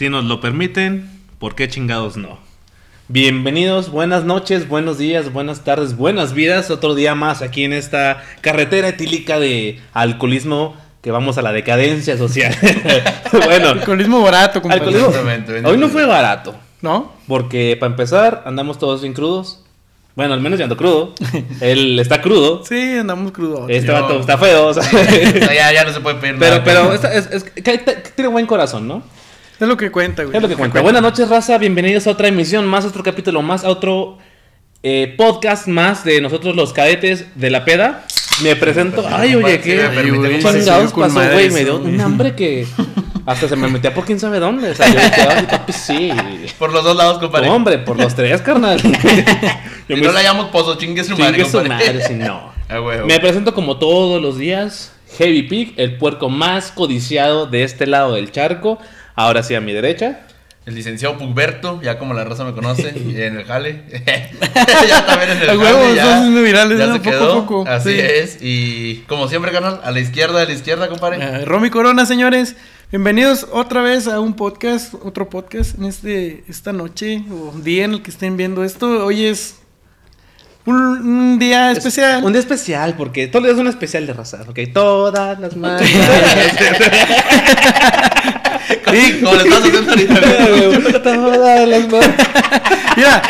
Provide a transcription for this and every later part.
Si nos lo permiten, ¿por qué chingados no? Bienvenidos, buenas noches, buenos días, buenas tardes, buenas vidas. Otro día más aquí en esta carretera etílica de alcoholismo que vamos a la decadencia social. bueno, Alcoholismo barato, alcoholismo. Hoy no fue barato, ¿No? porque para empezar andamos todos bien crudos. Bueno, al menos yo ando crudo. Él está crudo. Sí, andamos crudos. Este Yo- vato está feo. o sea. Ya, ya no se puede pedir pero, nada. pero es, es- que tiene buen corazón, ¿no? Es lo que cuenta, güey. Es lo que cuenta. Buenas noches, raza. Bienvenidos a otra emisión más, a otro capítulo más, a otro eh, podcast más de nosotros los cadetes de la peda. Me presento. Ay, oye, qué chingados pasó, güey. Me dio un hambre que hasta se me metía por quién sabe dónde. O sea, yo dije, ay, papi, sí. Por los dos lados, compadre. Hombre, por los tres, carnal. Yo Si me- no la llamamos pozo, chingue su madre, Chingue su compadre. madre, si no. Ah. Me presento como todos los días. Heavy Pig, el puerco más codiciado de este lado del charco. Ahora sí a mi derecha. El licenciado Pugberto, ya como la raza me conoce, y en el jale. ya también en el huevo, jale. Ya, haciendo virales, ya ¿no? se Poco a quedó. poco. Así Sí. es. Y como siempre, canal, a la izquierda, a la izquierda, compadre. Ah, Romy Corona, señores. Bienvenidos otra vez a un podcast, otro podcast en este esta noche o día en el que estén viendo esto. Hoy es un, un día especial. Un día especial, porque todo es un especial de raza, ¿ok? Todas las mañanas. Sí, como le estás haciendo ahorita. Todas las. Mira,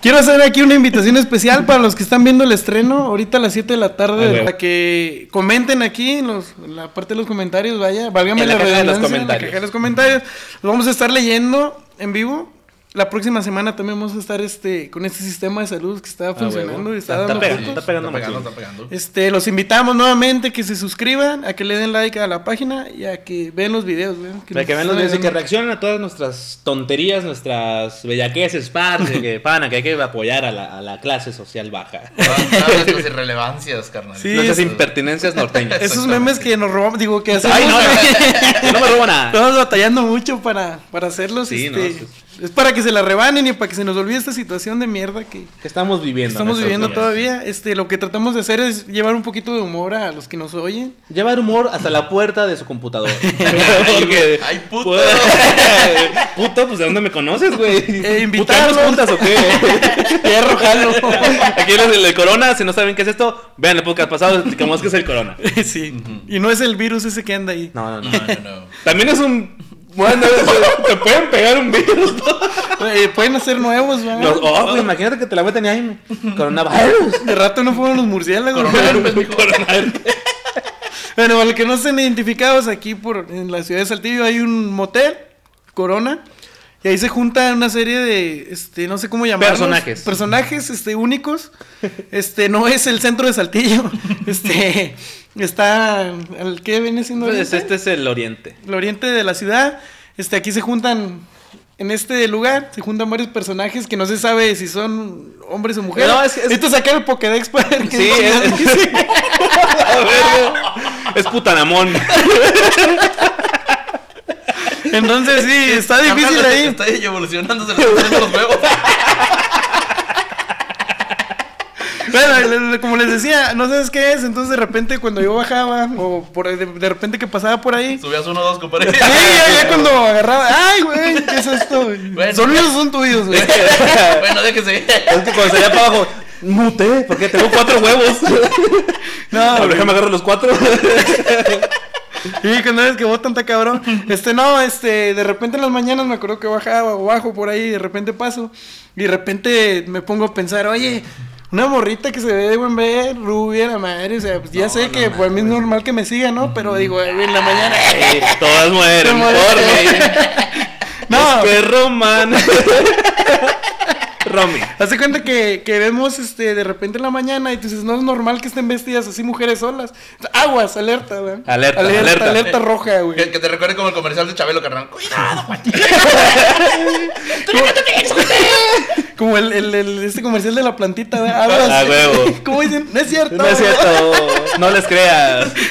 quiero hacer aquí una invitación especial para los que están viendo el estreno ahorita a las 7 de la tarde, para que comenten aquí en, los- en la parte de los comentarios, vaya, válgame En la la caja de los redundancia, en la comentarios. caja de los comentarios. Los vamos a estar leyendo en vivo. La próxima semana también vamos a estar este con este sistema de salud que está funcionando huevo. y está, Está dando pegando, está pegando Está pegando, está pegando. Este, los invitamos nuevamente a que se suscriban, a que le den like a la página y a que vean los videos, Para nos que vean los videos y que reaccionen a todas nuestras tonterías, nuestras bellaqueces, parce, que pana, que hay que apoyar a la, a la clase social baja. Todas nuestras irrelevancias, carnal. Sí, nuestras es- impertinencias norteñas. Esos memes que nos robamos, digo que hacemos. Ay, no, no, no me robo nada. Estamos batallando mucho para, para hacerlos. Sí, este, no. Es para que se la rebanen y para que se nos olvide esta situación de mierda que Que estamos viviendo. estamos viviendo días. todavía. Este, lo que tratamos de hacer es llevar un poquito de humor a los que nos oyen. Llevar humor hasta la puerta de su computadora. Porque. Ay, puto. Puto, pues ¿de dónde me conoces, güey? Eh, invitarlos. ¿Puteamos juntas o qué? Hierro, jalo. Aquí los del Corona, si no saben qué es esto, vean el podcast pasado, explicamos qué es el Corona. sí. Y no es el virus ese que anda ahí. No, no, no. No, no, no. También es un. Bueno, te pueden pegar un virus. Eh, pueden hacer nuevos. Los- oh, güey, imagínate que te la meten ahí. Coronavirus. De rato no fueron los murciélagos. Coronavirus. Coronavirus. Bueno, para los que no estén identificados, aquí por en la ciudad de Saltillo hay un motel, Corona, y ahí se junta una serie de, este, no sé cómo llamarlos. Personajes. Personajes, este, únicos. Este, no es el centro de Saltillo. Este, está, ¿el qué viene siendo? Pues ahorita? este es el oriente. el oriente de la ciudad. Este, aquí se juntan, en este lugar, se juntan varios personajes que no se sabe si son hombres o mujeres. No, es es- Necesito sacar el Pokédex para ver qué Sí, es, es. A ver, es putanamón. Entonces sí, está difícil ahí. Está evolucionando, se los huevos. Bueno, como les decía, no sabes qué es, entonces de repente cuando yo bajaba, o por, de, de repente que pasaba por ahí, sí, Subías uno o dos, compadre. ya, ya cuando agarraba, ay, güey, ¿qué es esto? güey? Bueno. son míos o son tuyos, güey. bueno, déjese. Es que cuando salía para abajo, muté, porque tengo cuatro huevos. No, déjame agarrar los cuatro. Y cuando ves que botan tan cabrón. Este, no, este, de repente en las mañanas me acuerdo que bajaba o bajo por ahí, y de repente paso. Y de repente me pongo a pensar, oye, una morrita que se ve de buen ver, rubia, la madre, o sea, pues ya No, sé no que pues, a mí es normal que me siga, ¿no? Pero digo, en la mañana. Sí, todas mueren por. No, Es perro man. Romy. Hace cuenta que, que vemos este de repente en la mañana y tú dices, no es normal que estén vestidas así mujeres solas. Aguas, alerta, güey. Alerta, alerta. alerta. Alerta roja, güey. Que, que te recuerde como el comercial de Chabelo, carnal. Cuidado, guachi. Como el, el, el- este comercial de la plantita, güey. Aguas. Ah, huevo. ¿Cómo dicen? No es cierto. No es cierto. No les creas.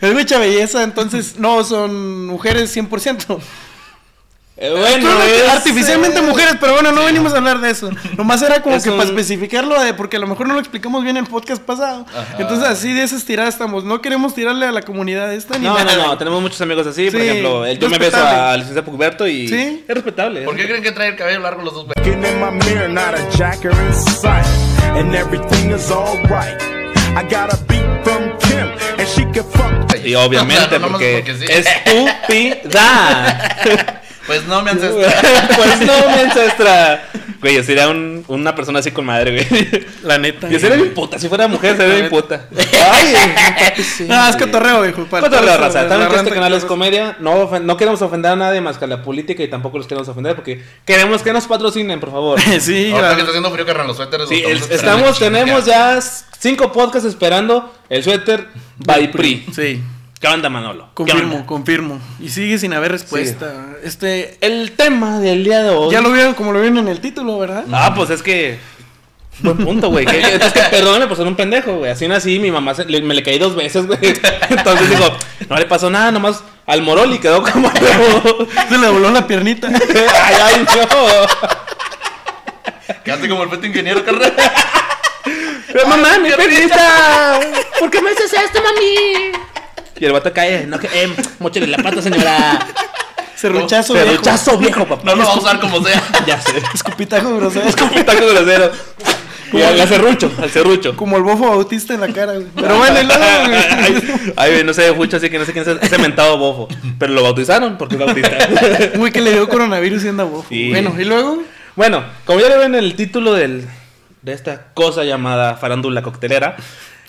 Es mucha belleza, entonces no son mujeres 100%. Eh, bueno, es, artificialmente eh, mujeres, pero bueno, no venimos a hablar de eso. Nomás era como Es que un- para especificarlo, de, porque a lo mejor no lo explicamos bien en el podcast pasado. Ajá. Entonces, así de esas tiradas estamos. No queremos tirarle a la comunidad esta ni No, no, nada. no, tenemos muchos amigos así. Por ejemplo, el- yo me beso al licenciado Pucberto y Sí. es respetable. ¿Por qué creen que trae el cabello largo los dos, güey? Looking in my mirror, not a jacker in sight, and everything is alright. I got a beat from Kim, and she can fuck. Y obviamente, porque, porque sí. estúpida. Pues no, mi ancestral. pues no, mi ancestra. Güey, yo sería un- una persona así con madre, güey. La neta. Yo sería bien puta. Si fuera mujer, sería bien puta. Ay, sí. Ah, es cotorreo, viejo. Cotorreo, raza. Saben que este canal es comedia. No, no queremos ofender a nadie más que a la política y tampoco los queremos ofender porque queremos que nos patrocinen, por favor. sí, Ahora que está haciendo frío, carnal, los suéteres. Sí, el- estamos, tenemos ya cinco podcasts esperando el suéter by Pri. Sí, ¿Qué onda, Manolo? ¿Qué confirmo, onda? confirmo. Y sigue sin haber respuesta. Este. El tema del día de hoy. Ya lo vieron como lo vieron en el título, ¿verdad? Ah, pues es que. Buen punto, güey. Que- que- Es que perdóname por ser un pendejo, güey. Así nací, mi mamá se- le- me le caí dos veces, güey. Entonces digo, no le pasó nada, nomás al morol y quedó como. Se le voló la piernita. ay, ay, no. Quédate como el feto ingeniero, carnal. Pero mamá, mi perrita. ¿Por qué me haces esto, mami? Y el vato cae, no que, eh, mochile la pata, señora. Serruchazo, Pero viejo. rechazo viejo, papá. No lo va a usar como sea. Ya sé. Escupitajo grosero. Es como un taco grosero. Y al serrucho, al serrucho. Como el bofo bautista en la cara, güey. Pero bueno, y luego, güey. Ay, güey, no sé mucho, así que no sé quién es ese mentado bofo. Pero lo bautizaron porque es bautista. Güey, que le dio coronavirus y anda bofo. Sí. Bueno, y luego. Bueno, como ya le ven en el título del, de esta cosa llamada farándula coctelera,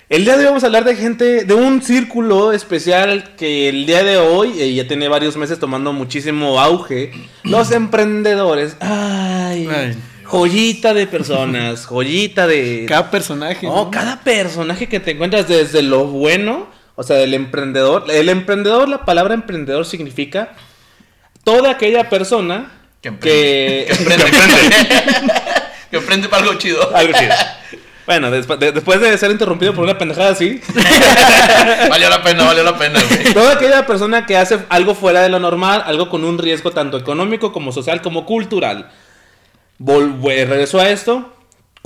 el día de hoy vamos a hablar de gente, de un círculo especial que el día de hoy eh, ya tiene varios meses tomando muchísimo auge, los emprendedores. Ay, Ay. joyita de personas, joyita de... Cada personaje. No, ¿no? cada personaje que te encuentras desde lo bueno, o sea, del emprendedor. El emprendedor, la palabra emprendedor significa toda aquella persona Que que, emprende. Que emprende. que emprende para algo chido. Algo chido. Bueno, después de, después de ser interrumpido por una pendejada así, Valió la pena, valió la pena, güey. toda aquella persona que hace algo fuera de lo normal, algo con un riesgo tanto económico como social como cultural. Vol- eh, regreso a esto.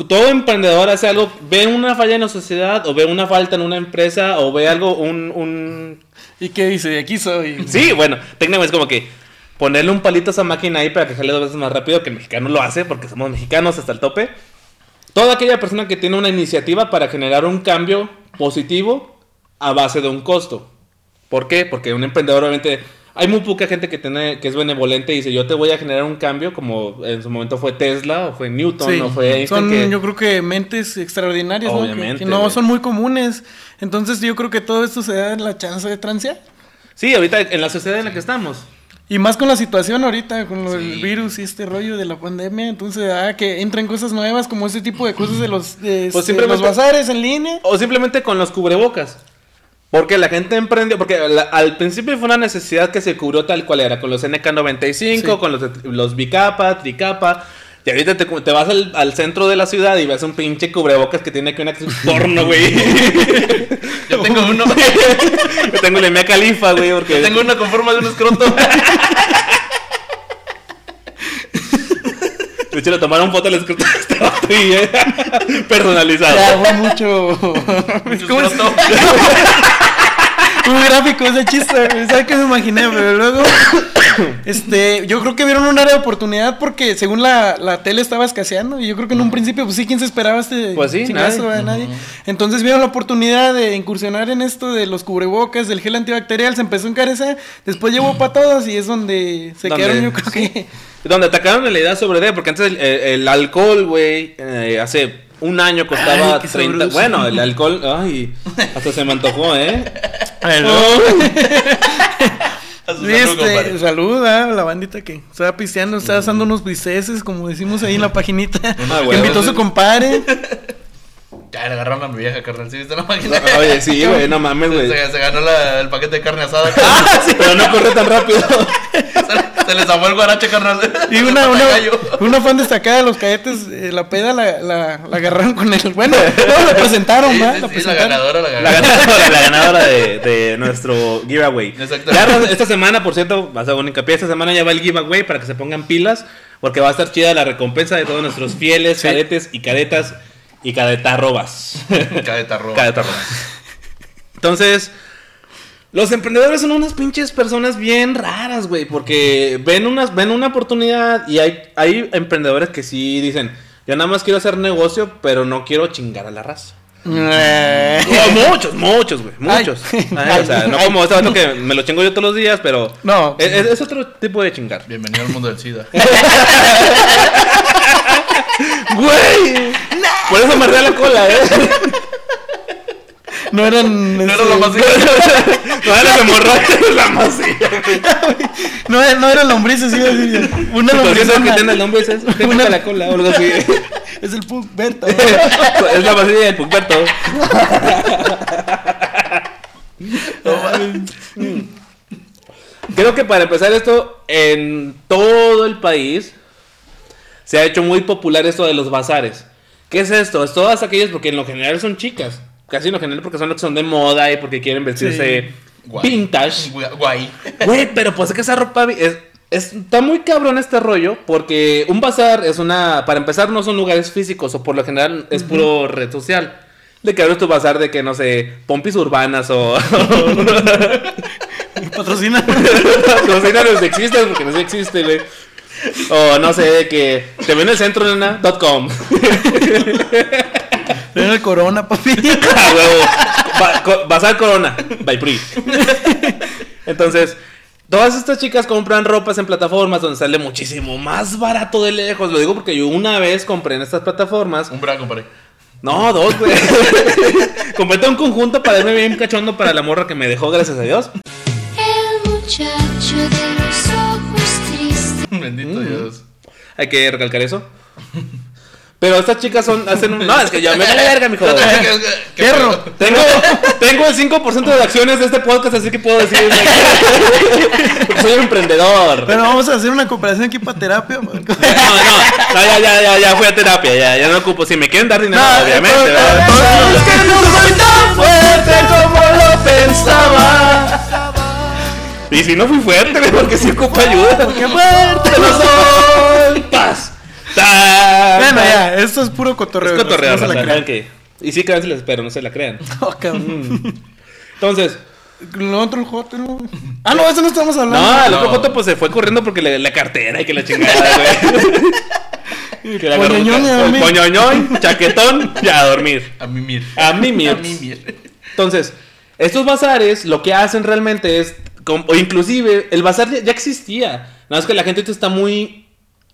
Todo emprendedor hace algo, ve una falla en la sociedad, o ve una falta en una empresa, o ve algo, un, un ¿Y qué dice? Aquí soy. Sí, bueno, técnicamente es como que ponerle un palito a esa máquina ahí para que jale dos veces más rápido que el mexicano lo hace, porque somos mexicanos hasta el tope. Toda aquella persona que tiene una iniciativa para generar un cambio positivo a base de un costo. ¿Por qué? Porque un emprendedor obviamente... Hay muy poca gente que, tiene, que es benevolente y dice, yo te voy a generar un cambio, como en su momento fue Tesla, o fue Newton, Sí, o fue Einstein, son que- yo creo que mentes extraordinarias, ¿no? Que- Obviamente, Que, no son muy comunes. Entonces yo creo que todo esto se da la chance de transear. Sí, ahorita en la sociedad en la que estamos. Y más con la situación ahorita, con lo del Sí. virus y este rollo de la pandemia. Entonces, ah, que entren cosas nuevas como ese tipo de cosas de los, de, este, simplemente- los bazares en línea. O simplemente con los cubrebocas. Porque la gente emprendió, porque la- al principio fue una necesidad que se cubrió tal cual era, con los NK95, Sí. con los, los bicapa, tricapa. Y ahorita te, te vas al, al centro de la ciudad y ves un pinche cubrebocas que tiene aquí una actriz porno, güey. Yo tengo uno. Yo tengo el Mia Califa, güey, porque... Tengo uno con forma de un escroto. De hecho, le tomaron foto al este vato y, eh, personalizado. Ya, fue mucho. Mucho ¿Cómo Muy gráfico ese chiste. ¿Sabes qué me imaginé? Pero luego, este, yo creo que vieron un área de oportunidad porque según la, la tele estaba escaseando. Y yo creo que en un principio, pues sí, ¿quién se esperaba este Pues sí, chingazo, nadie. Nadie. Entonces vieron la oportunidad de incursionar en esto de los cubrebocas, del gel antibacterial. Se empezó a encarecer. Después llevó para todos y es donde se Donde- quedaron, yo creo que. Donde atacaron la idea sobre D, porque antes el, el- el alcohol, güey, eh, hace un año costaba Ay, qué 30. sabroso. Bueno, el alcohol, ay, hasta se me antojó, ¿eh? Este, saluda a la bandita que estaba pisteando, estaba asando unos biceses, como decimos ahí en la paginita. Ah, que invitó a su compadre. Ya le agarraron a mi vieja, carnal. ¿Sí viste la máquina? Oye, sí, güey, no mames, güey. Se, se ganó la- el paquete de carne asada. Pero no corre tan rápido. Se les zafó el guarache, carnal. Y una, una, una fan destacada de los cadetes, eh, la peda la, la, la agarraron con el. Bueno, no, la presentaron. Sí, La sí, sí, la presentaron. ganadora, la ganadora. la ganadora de, de nuestro giveaway. Ro- esta semana, por cierto, vas a un hincapié. Esta semana ya va el giveaway para que se pongan pilas. Porque va a estar chida la recompensa de todos nuestros fieles cadetes y cadetas y cadetarrobas. Cadeta roja. Cadetarrobas. Entonces, los emprendedores son unas pinches personas bien raras, güey. Porque ven, unas, ven una oportunidad y hay, hay emprendedores que sí dicen: Yo nada más quiero hacer negocio, pero no quiero chingar a la raza. Eh. No, muchos, muchos, güey, muchos. Ay. Ay, o sea, no como este vato que me lo chingo yo todos los días, pero. No. Es, otro tipo de chingar. Bienvenido al mundo del SIDA. ¡Güey! Por eso me la cola, ¿eh? No eran. No era este, lo más No era la hemorroides, la masilla. No, era- no eran lombrices, iba a decir yo. Una Por lombriz. que tiene el nombre es eso. Una- la cola o algo así. Es el punk Berta. Es la masilla del Pucberto. Creo que para empezar esto, en todo el país se ha hecho muy popular esto de los bazares. ¿Qué es esto? Es todas aquellas, porque en lo general son chicas. Casi en lo general porque son los que son de moda y porque quieren vestirse Guay. vintage. Guay. Güey, pero pues es que esa ropa es, es- está muy cabrón este rollo porque un bazar es una, para empezar no son lugares físicos o por lo general es puro red social. De que abres tu bazar de que no sé, pompis urbanas o Patrocina. no sé, no existe porque no existe, güey. O no sé, de que te ven en el centro nena, el corona, papi. Ah, huevo. Co- Bazar Corona, by Pri. Entonces, todas estas chicas compran ropas en plataformas donde sale muchísimo más barato de lejos. Lo digo porque yo una vez compré en estas plataformas. Un bra, compadre. No, dos, güey. compré todo un conjunto para verme bien cachondo para la morra que me dejó, gracias a Dios. El muchacho de los ojos tristes. Bendito Mm. Dios. Hay que recalcar eso. Pero estas chicas son, hacen un... No, es que ya me vale verga, mijo. ¿Qué Perro. Tengo, tengo el 5% de acciones de este podcast, así que puedo decir... Porque soy un emprendedor. Pero vamos a hacer una cooperación aquí para terapia. No, no, no, ya, ya, ya, ya fui a terapia, ya, ya no ocupo. Si me quieren dar dinero, No, obviamente, Es que no soy tan fuerte como lo pensaba. Y si no fui fuerte, porque sí ocupo ayuda. ¡Qué fuerte! no soy. Paz. Bueno, ya, esto es puro cotorreo. Es cotorreo, no se la crean. que. Y sí, créanse, les espero, no se la crean. No, cabrón. Entonces, Lo otro, el joto, ¿no? Ah, no, eso no estamos hablando. no, el No. otro foto pues se fue corriendo porque le- la cartera y que la chingada, güey. Que la Poñoñón chaquetón, ya a dormir. A mimir. A mimir. A mimir. Entonces, estos bazares lo que hacen realmente es, o inclusive, el bazar ya, existía. Nada más que la gente está muy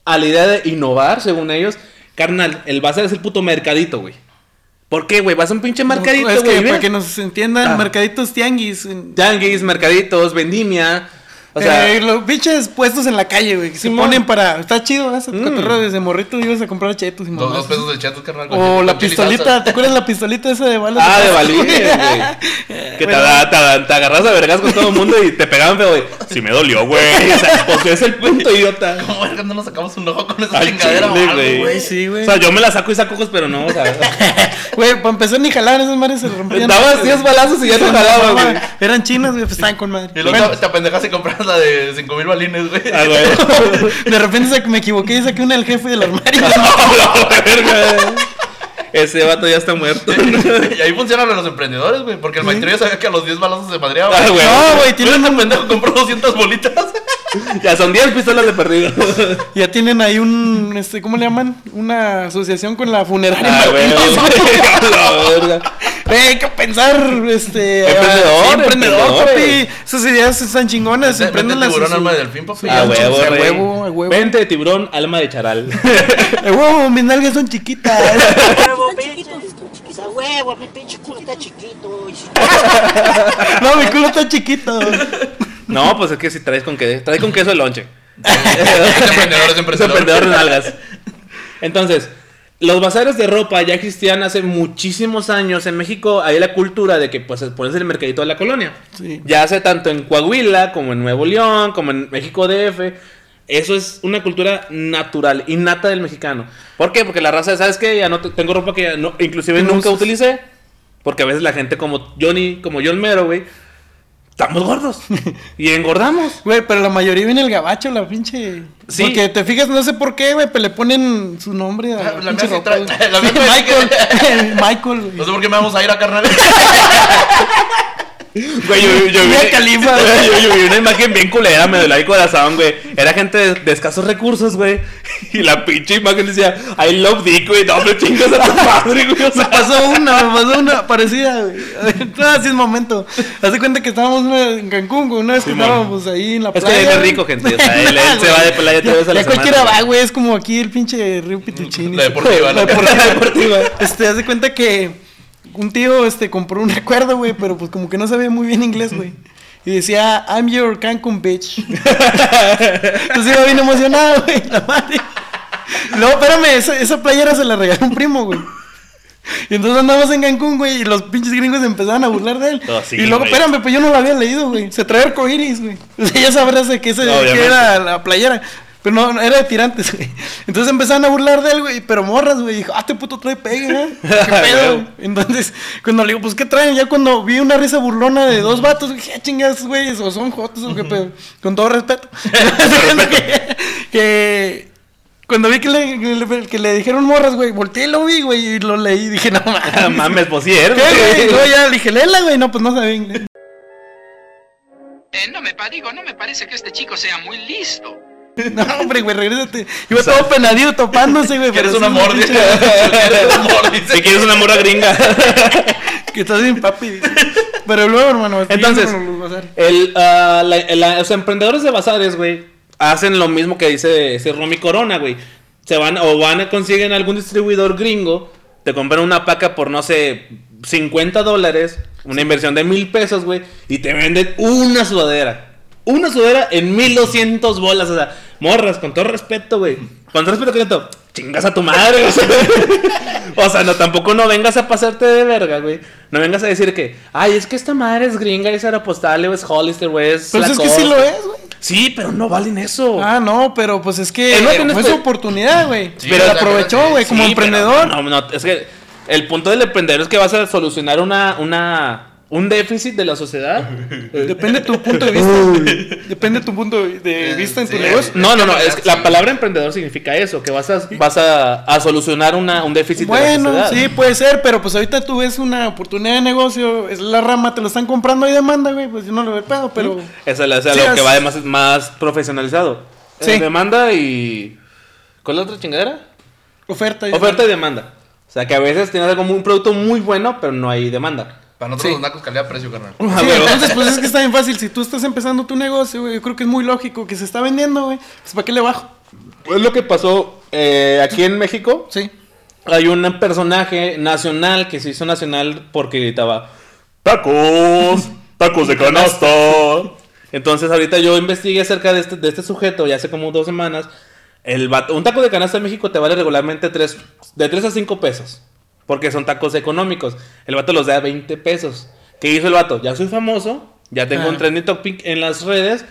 a la idea de innovar, según ellos. Carnal, el bazar es el puto mercadito, güey. ¿Por qué, güey? Vas a un pinche mercadito, es que güey. para que nos entiendan, Ah. mercaditos tianguis. Tianguis, mercaditos, vendimia. O sea, eh, los pinches puestos en la calle, güey. Que se Simón. ponen para. Está chido, ¿eh? Mm. Cotorreo desde morrito ibas a comprar chetos y Dos, mamás. dos pesos de chatos, carnal. O la y pistolita. ¿te acuerdas la pistolita esa de balas? ah, de valíes, güey. Que te, Bueno. te, te agarras a vergas con todo el mundo y te pegaban feo, güey. Sí me dolió, güey. O sea, pues es el punto, idiota. ¿Cómo verga no nos sacamos un ojo con esa chingadera güey. Sí, güey. O sea, yo me la saco y saco ojos, pero no, o sea. Güey, para empezar ni jalar, esas madres se rompían. Dabas 10 balazos y ya te jalaba, güey. Eran chinas, güey, pues estaban con Y madre. luego Bueno, te- te apendejas y compras la de 5000 balines, güey. Ah, güey. de repente me equivoqué y saqué una del jefe del armario. La verga. Ese vato ya está muerto. Y ahí funcionan los emprendedores, güey. Porque el maestro ya sabía que a los 10 balazos se madreaba. Ah, güey. No, güey, Tiene tienen un pendejo compró 200 bolitas. Ya son 10 pistolas de perdido. Ya tienen ahí un, este, ¿cómo le llaman? Una asociación con la funeraria. Ah, güey. La verga. Güey, hay que pensar, este... Emprendedor, sí, emprendedor, emprendedor, papi. Esas ideas están chingonas, emprenden las... tiburón, alma de delfín, papi. A Sí, huevo, a huevo, a huevo. Vente de tiburón, alma de charal. Eh, huevo, mis nalgas son chiquitas. huevo, pinche. A huevo, mi pinche culo está chiquito. No, mi culo está chiquito. No, pues es que si traes con queso, traes con queso el lonche. Es emprendedor, es Es emprendedor. emprendedor de nalgas. Entonces, los bazares de ropa ya existían hace muchísimos años. En México hay la cultura de que pues pones el mercadito de la colonia. Sí. Ya hace tanto en Coahuila como en Nuevo León, como en México DF. Eso es una cultura natural, innata del mexicano. ¿Por qué? Porque la raza, ¿sabes qué? Ya no te- tengo ropa que ya no, inclusive nunca usas. utilicé. Porque a veces la gente como Johnny, como John Mero, güey, estamos gordos. y engordamos. Güey, pero la mayoría viene el gabacho, la pinche. Sí. Porque te fijas, no sé por qué, güey, pero le ponen su nombre a la, la pinche mía ropa, trae- la mía Michael. Michael, No sé por qué me vamos a ir a carnal. Güey, yo, yo, Mira vi- Califa, yo, yo vi una imagen bien culera, me dolía el corazón, güey. Era gente de, de escasos recursos, güey. Y la pinche imagen decía, I love Dick, güey. No, pero chingas a tu madre, güey. O Me sea, pasó una, me pasó una parecida, güey. No, así es momento. Haz de cuenta que estábamos en Cancún, güey. Una vez que Simón. estábamos ahí en la Es que playa. él es güey. rico, gente, o sea, él- él se va de playa tres veces a la Ya cualquiera semana, va, güey. Es como aquí el pinche Río Pituchini. La deportiva, La ¿no? deportiva. deportiva. Este, haz de cuenta que un tío, este, compró un recuerdo, güey. Pero pues como que no sabía muy bien inglés, güey. Y decía, I'm your Cancun bitch. Entonces iba bien emocionado, güey. La madre. No, espérame, esa, esa playera se la regaló un primo, güey. Y entonces andamos en Cancún, güey, y los pinches gringos empezaban a burlar de él. Oh, sí, y luego, güey. espérame, pues yo no lo había leído, güey. Se trae arcoiris, güey. O sea, ya sabrás de qué, se, qué Obviamente. era la playera. Pero no, no, era de tirantes, güey. Entonces empezaban a burlar de él, güey. Pero morras, güey. Dijo, ah, este puto trae pegue, ¿eh? ¿Qué pedo? güey? Entonces, cuando le digo, pues, ¿qué traen? Ya cuando vi una risa burlona de dos vatos, dije, ah, chingas, güey, o son jotos o qué pedo. Con todo respeto. que, que cuando vi que le, que le, que le dijeron morras, güey, volteé y lo vi, güey, y lo leí. Dije, no mames. Mames, pues sí, ¿Qué, güey? Y luego ya le dije, léela, güey. No, pues no sabía inglés. Eh, no me digo, no me parece que este chico sea muy listo. No, hombre, güey, regrésate. Iba todo penadido topándose, güey. Que eres pero un amor, dice. Eres un amor, dice. Si quieres una morra gringa. Que estás bien papi. dice. Pero luego, hermano. Entonces, el, ah, la- la- los emprendedores de bazares, güey, hacen lo mismo que dice ese Romy Corona, güey. Se van o van a consiguen algún distribuidor gringo, te compran una paca por, no sé, 50 dólares, una inversión de mil pesos, güey, y te venden una sudadera. Una sudadera en 1200 bolas, o sea, morras, con todo respeto, güey. Con todo respeto, cliente, chingas a tu madre, o sea. O sea, no, tampoco no vengas a pasarte de verga, güey. No vengas a decir que, ay, es que esta madre es gringa, es Aeropostale, o es Hollister, güey, es Pero es que Lacoste". sí lo es, güey. Sí, pero no valen eso. Ah, no, pero pues es que Él no eh, tiene fue espe- su oportunidad, güey. Sí, pero la aprovechó, güey, como Sí, emprendedor. No, no, es que el punto del emprendedor es que vas a solucionar una, una, un déficit de la sociedad. Depende de tu punto de vista. Depende de tu punto de vista en tu Sí, negocio. No, no, no, es que la Sí. palabra emprendedor significa eso, que vas a, vas a, a solucionar una, un déficit de la Bueno, sociedad. sí, puede ser, pero pues ahorita tú ves una oportunidad de negocio, es la rama, te lo están comprando y demanda, güey, pues yo no lo veo pedo, pero... Esa es la- esa es Sí, lo que va de más, más profesionalizado. Sí. Eh, demanda y... ¿Cuál es la otra chingadera? Oferta y Oferta y demanda. O sea, que a veces tienes algo muy- un producto muy bueno, pero no hay demanda. Para nosotros Sí. los nacos calidad-precio, carnal. Ah, Sí, entonces pues es que está bien fácil, si tú estás empezando tu negocio, güey, yo creo que es muy lógico que se está vendiendo, güey, pues ¿para qué le bajo? Es lo que pasó eh, aquí en México. Sí. Hay un personaje nacional que se hizo nacional porque gritaba tacos, tacos de canasta. Entonces ahorita yo investigué acerca de este, de este sujeto ya hace como dos semanas. El vato- un taco de canasta en México te vale regularmente tres, de 3 a 5 pesos. Porque son tacos económicos. El vato los da a 20 pesos. ¿Qué hizo el vato? Ya soy famoso, ya tengo Ah. un trending topic en las redes.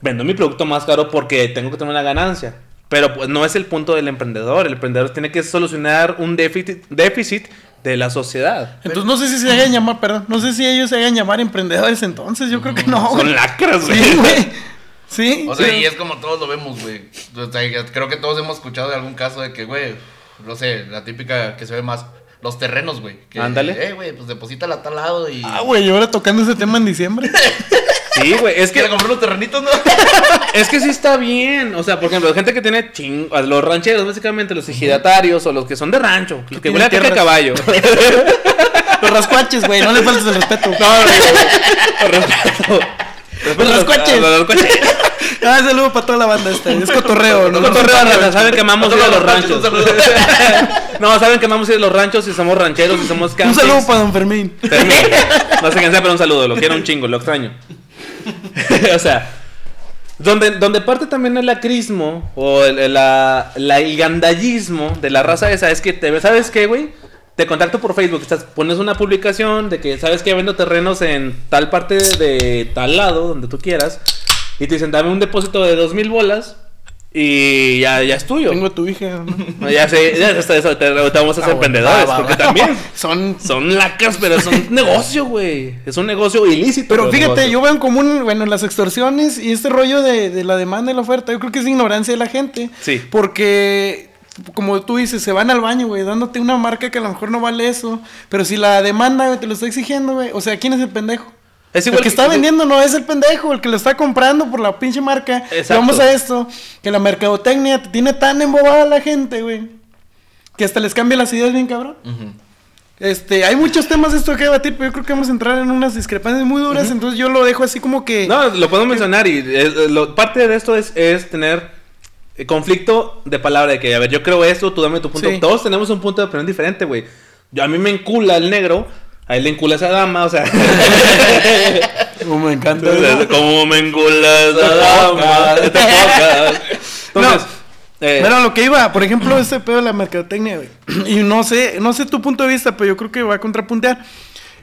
Vendo mi producto más caro porque tengo que tener una ganancia. Pero pues no es el punto del emprendedor. El emprendedor tiene que solucionar un déficit, déficit de la sociedad. Entonces no sé si se hagan llamar, perdón, no sé si ellos se hagan llamar emprendedores entonces, yo creo que no. güey. Son lacras, güey. Sí, güey. Sí. O sea, sí. y es como todos lo vemos, güey. O sea, ya creo que todos hemos escuchado de algún caso de que, güey, no sé, la típica que se ve más, los terrenos, güey. que, Ándale. Eh, güey, pues deposítala a tal lado y... Ah, güey, y ahora tocando ese tema en diciembre. Sí, güey. Es ¿Quiere que, comprar unos terrenitos, no? es que sí está bien. O sea, por ejemplo, gente que tiene ching... Los rancheros, básicamente, los ejidatarios o los que son de rancho. Los que huelen a caca de caballo. Los rascuaches, güey, no le faltes el respeto. No, no, no, no, respeto. Respeto Los a los rascuaches. Ah, saludo para toda la banda esta. Es cotorreo, ¿no? Cotorreo, saben que amamos ir a los ranchos. Un. No, saben que amamos ir a los ranchos y somos rancheros y somos Un campings. saludo para don Fermín. Fermín. No sé quién sea, pero un saludo. Lo quiero un chingo, lo extraño. o sea, donde, donde parte también el lacrismo o el, el- la, la- el gandallismo de la raza esa es que te ¿sabes qué, güey? Te contacto por Facebook, estás, pones una publicación de que sabes que vendo terrenos en tal parte de tal lado, donde tú quieras, y te dicen, dame un depósito de dos mil bolas y ya, ya es tuyo. Tengo tu hija. ya sé, ya está eso, te, te vamos a Ah, ser bueno, emprendedores, va, va, porque va. también Son. son lacas, pero son negocio, güey. Es un negocio ilícito. Pero fíjate, negocio. yo veo en común, bueno, las extorsiones y este rollo de, de la demanda y la oferta, yo creo que es ignorancia de la gente. Sí. Porque, como tú dices, se van al baño, güey, dándote una marca que a lo mejor no vale eso. Pero si la demanda, güey, te lo está exigiendo, güey. O sea, ¿quién es el pendejo? Es el que está vendiendo no es el pendejo, el que lo está comprando por la pinche marca. Vamos a esto, que la mercadotecnia te tiene tan embobada a la gente, güey, que hasta les cambia las ideas bien cabrón. Este, hay muchos temas de esto que debatir, pero yo creo que vamos a entrar en unas discrepancias muy duras, entonces yo lo dejo así como que... No, lo puedo mencionar y eh, lo- parte de esto es, es tener eh, conflicto de palabra de que, a ver, yo creo esto, tú dame tu punto. Sí. Todos tenemos un punto de opinión diferente, güey. Yo, a mí me encula el negro, a él le encula esa dama, o sea... Como me encanta. Como me encula esa dama. Entonces, eh, Pero lo que iba, por ejemplo, este pedo de la mercadotecnia, güey. Y no sé, no sé tu punto de vista, pero yo creo que va a contrapuntear.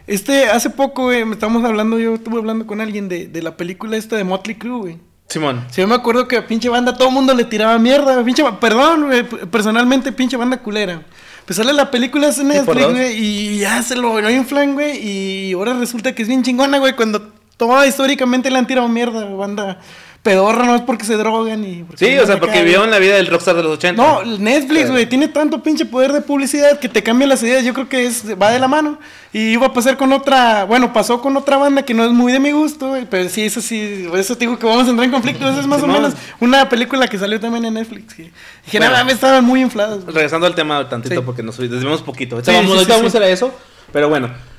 Este, hace poco, güey, me estábamos hablando, yo estuve hablando con alguien de, de la película esta de Motley Crue, güey. Simón. Sí, yo me acuerdo que a pinche banda todo el mundo le tiraba mierda, pinche, perdón, personalmente pinche banda culera. Pues sale la película en Netflix, güey, y ya se lo lo inflan, güey, y ahora resulta que es bien chingona, güey, cuando toda históricamente le han tirado mierda, banda pedorra, no es porque se drogan y... porque Sí, o sea, porque vivieron la vida del rockstar de los 80. No, Netflix, güey, tiene tanto pinche poder de publicidad que te cambia las ideas. Yo creo que es va de la mano. Y iba a pasar con otra, bueno, pasó con otra banda que no es muy de mi gusto, güey, pero sí, eso sí, por eso te digo que vamos a entrar en conflicto. Eso es más o menos una película que salió también en Netflix. Que Bueno. nada, me estaban muy inflados. güey". Regresando al tema tantito porque nos desviamos poquito. Vamos, a eso. Pero bueno.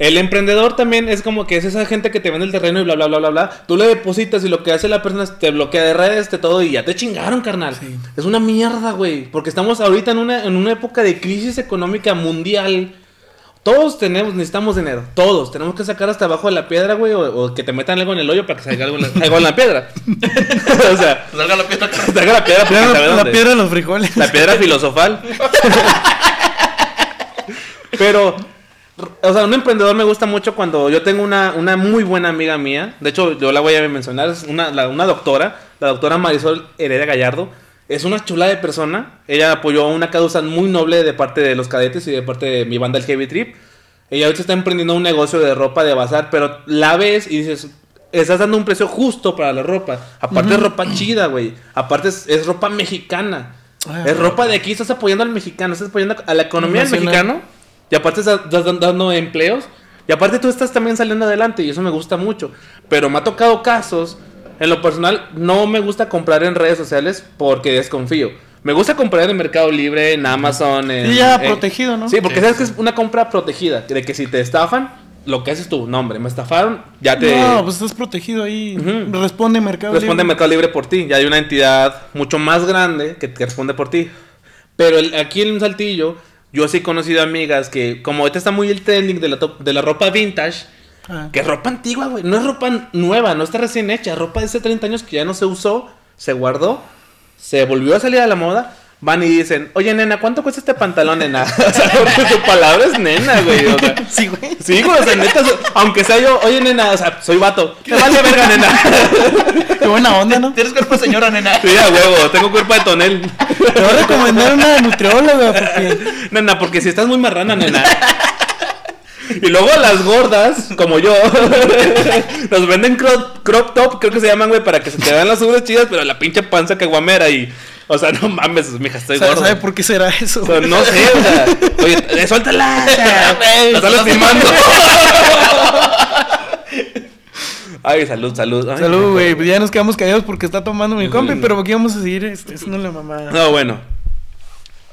El emprendedor también es como que es esa gente que te vende el terreno y bla, bla, bla, bla, bla. Tú le depositas y lo que hace la persona es te bloquea de redes, te todo y ya te chingaron, carnal. Es una mierda, güey. Porque estamos ahorita en una, en una época de crisis económica mundial. Todos tenemos, necesitamos dinero. Todos. Tenemos que sacar hasta abajo de la piedra, güey. O, o que te metan algo en el hoyo para que salga algo en la, algo en la piedra. o sea, Salga la piedra. salga la piedra para La, dónde. piedra de los frijoles. La piedra filosofal. Pero, o sea, un emprendedor me gusta mucho cuando yo tengo una, una muy buena amiga mía. De hecho, yo la voy a mencionar. Es una, la- una doctora, la doctora Marisol Heredia Gallardo. Es una chula de persona. Ella apoyó una causa muy noble de parte de los cadetes y de parte de mi banda, el Heavy Trip. Ella ahorita está emprendiendo un negocio de ropa de bazar, pero la ves y dices, estás dando un precio justo para la ropa. Aparte es ropa chida, güey. Aparte es, es ropa mexicana. Ah, es ropa de aquí, estás apoyando al mexicano, estás apoyando a la economía del mexicano. Y aparte estás, estás dan- dando empleos. Y aparte tú estás también saliendo adelante y eso me gusta mucho. Pero me ha tocado casos, en lo personal, no me gusta comprar en redes sociales porque desconfío. Me gusta comprar en Mercado Libre, en Amazon, en... Y ya en- protegido, ¿no? Sí, porque Sí, sabes sí. que es una compra protegida. De que si te estafan, lo que haces tú, no hombre, me estafaron, ya te... No, pues estás protegido ahí. Responde Mercado responde Libre. Mercado Libre por ti. Ya hay una entidad mucho más grande que, que responde por ti. Pero el- aquí en Saltillo, yo sí he conocido amigas que, como ahorita está muy el trending de la, top- de la ropa vintage, Ah. que es ropa antigua, güey. No es ropa nueva, no está recién hecha. Ropa de hace 30 años que ya no se usó, se guardó, se volvió a salir a la moda. Van y dicen, oye, nena, ¿cuánto cuesta este pantalón, nena? o sea, porque su palabra es nena, güey. O sea, Sí, güey. sí, güey, o sea, neta, aunque sea yo, oye, nena, o sea, soy vato. ¿Qué vale verga, nena? Qué buena onda, ¿no? Tienes cuerpo de señora, nena. Sí, a huevo, tengo cuerpo de tonel. Te voy a recomendar una nutrióloga porque... Nena, porque si estás muy marrana, nena. Y luego las gordas, como yo, nos venden crop, crop top, creo que se llaman, güey, para que se te vean las ubres chidas, pero la pinche panza que guamera y... O sea, no mames, mija, estoy ¿Sabe, gordo. sabe por qué será eso? O sea, no sé, o sea, oye, eh, suéltala. la estás lastimando. Ay, salud, salud. Ay, Salud, güey. Pues ya nos quedamos callados porque está tomando mi compi, pero aquí vamos a seguir este, haciendo la mamada. No, bueno.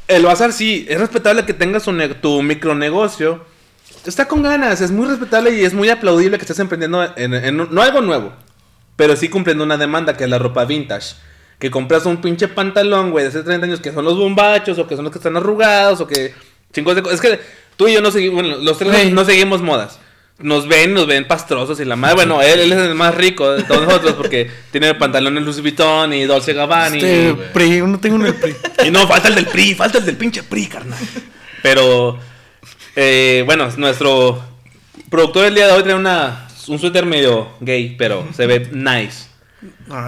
El bazar sí, es respetable que tengas un tu micronegocio. Está con ganas, es muy respetable y es muy aplaudible que estés emprendiendo en, en un- no algo nuevo, pero sí cumpliendo una demanda que es la ropa vintage. Que compras un pinche pantalón, güey, de hace 30 años que son los bombachos o que son los que están arrugados o que chingos de. Es que tú y yo no seguimos, bueno, los tres no seguimos modas. Nos ven, nos ven pastrosos y la madre. Bueno, él, él es el más rico de todos nosotros porque tiene pantalones Louis Vuitton y Dolce Gabbana y- Este, PRI, uno tengo uno del PRI. y no, falta el del PRI, falta el del pinche PRI, carnal. Pero, eh, bueno, nuestro productor el día de hoy trae una, un suéter medio gay, pero se ve nice.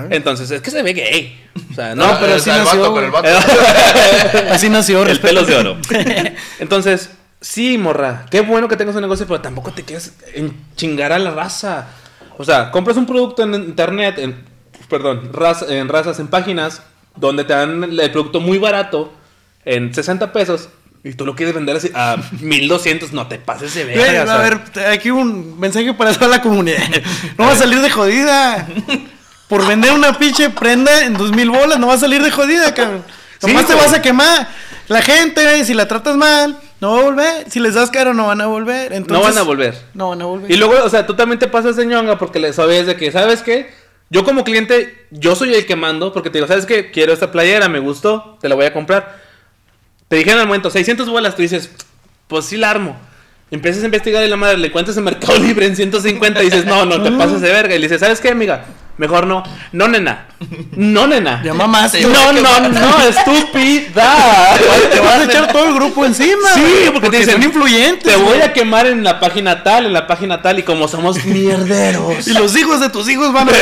Entonces, es que se ve gay. O sea, No, no, pero así nació, vato, pero el güey. vato. Así nació. el respeto. pelo es de oro. Entonces, sí, morra, qué bueno que tengas un negocio, pero tampoco te quieres chingar a la raza. O sea, compras un producto en internet, en, perdón, raz- en razas, en páginas, donde te dan el producto muy barato, en 60 pesos, y tú lo quieres vender así a 1200, no te pases de verga. a ver, aquí un mensaje para toda la comunidad. No va a salir de jodida. Por vender una pinche prenda en dos mil bolas, no va a salir de jodida, cabrón. Sí, Nomás te güey. vas a quemar. La gente, si la tratas mal, no va a volver. Si les das caro, no van a volver. Entonces, no van a volver. No van a volver. Y luego, o sea, tú también te pasas de ñonga porque le sabes de que, ¿sabes qué? Yo como cliente, yo soy el que mando porque te digo, ¿sabes qué? Quiero esta playera, me gustó, te la voy a comprar. Te dijeron al momento, 600 bolas, tú dices, pues sí la armo. Empiezas a investigar y la madre le encuentras en Mercado Libre en 150 y dices, no, no te pases de verga. Y le dices, ¿sabes qué, amiga? Mejor no. No, nena. No, nena. Ya mamaste. No, no, no, estúpida. Te vas a echar todo el grupo encima. Sí, güey, porque, te dicen, son influyentes. Te voy a quemar en la página tal, en la página tal, y como somos mierderos. Y los hijos de tus hijos van a ver.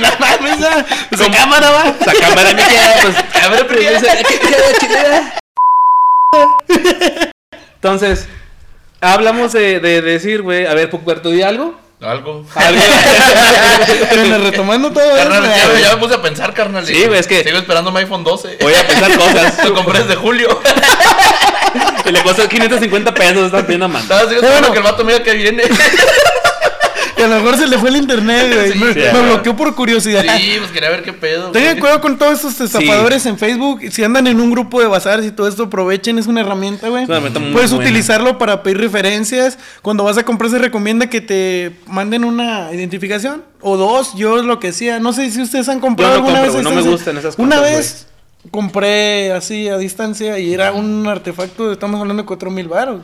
No mames, esa- cámara va. Esa cámara me queda, pues. A ver, pero Entonces, hablamos de, de decir, güey, a ver, Pucberto, ¿di algo? Algo. Algo. Retomando todo eso. Carnal, ya, me puse a pensar, carnal. Sí, güey, es que- Sigo esperando mi iPhone 12. Voy a pensar cosas. Lo compré desde julio. Y le costó 550 pesos, está bien a mano. Estaba Bueno. que el vato me diga que viene. Que a lo mejor se le fue el internet, güey. Sí, me, sí, me ajá. bloqueó por curiosidad. Sí, pues quería ver qué pedo. Tengan cuidado con todos estos estafadores en Facebook. Si andan en un grupo de bazares y todo esto, aprovechen. Es una herramienta, güey. Una Puedes buena. utilizarlo para pedir referencias. Cuando vas a comprar, se recomienda que te manden una identificación o dos. Yo es lo que hacía. No sé si ustedes han comprado Yo no alguna compro, vez. no me gustan esas Una cosas, vez compré así a distancia y era un artefacto. Estamos hablando de 4 mil baros.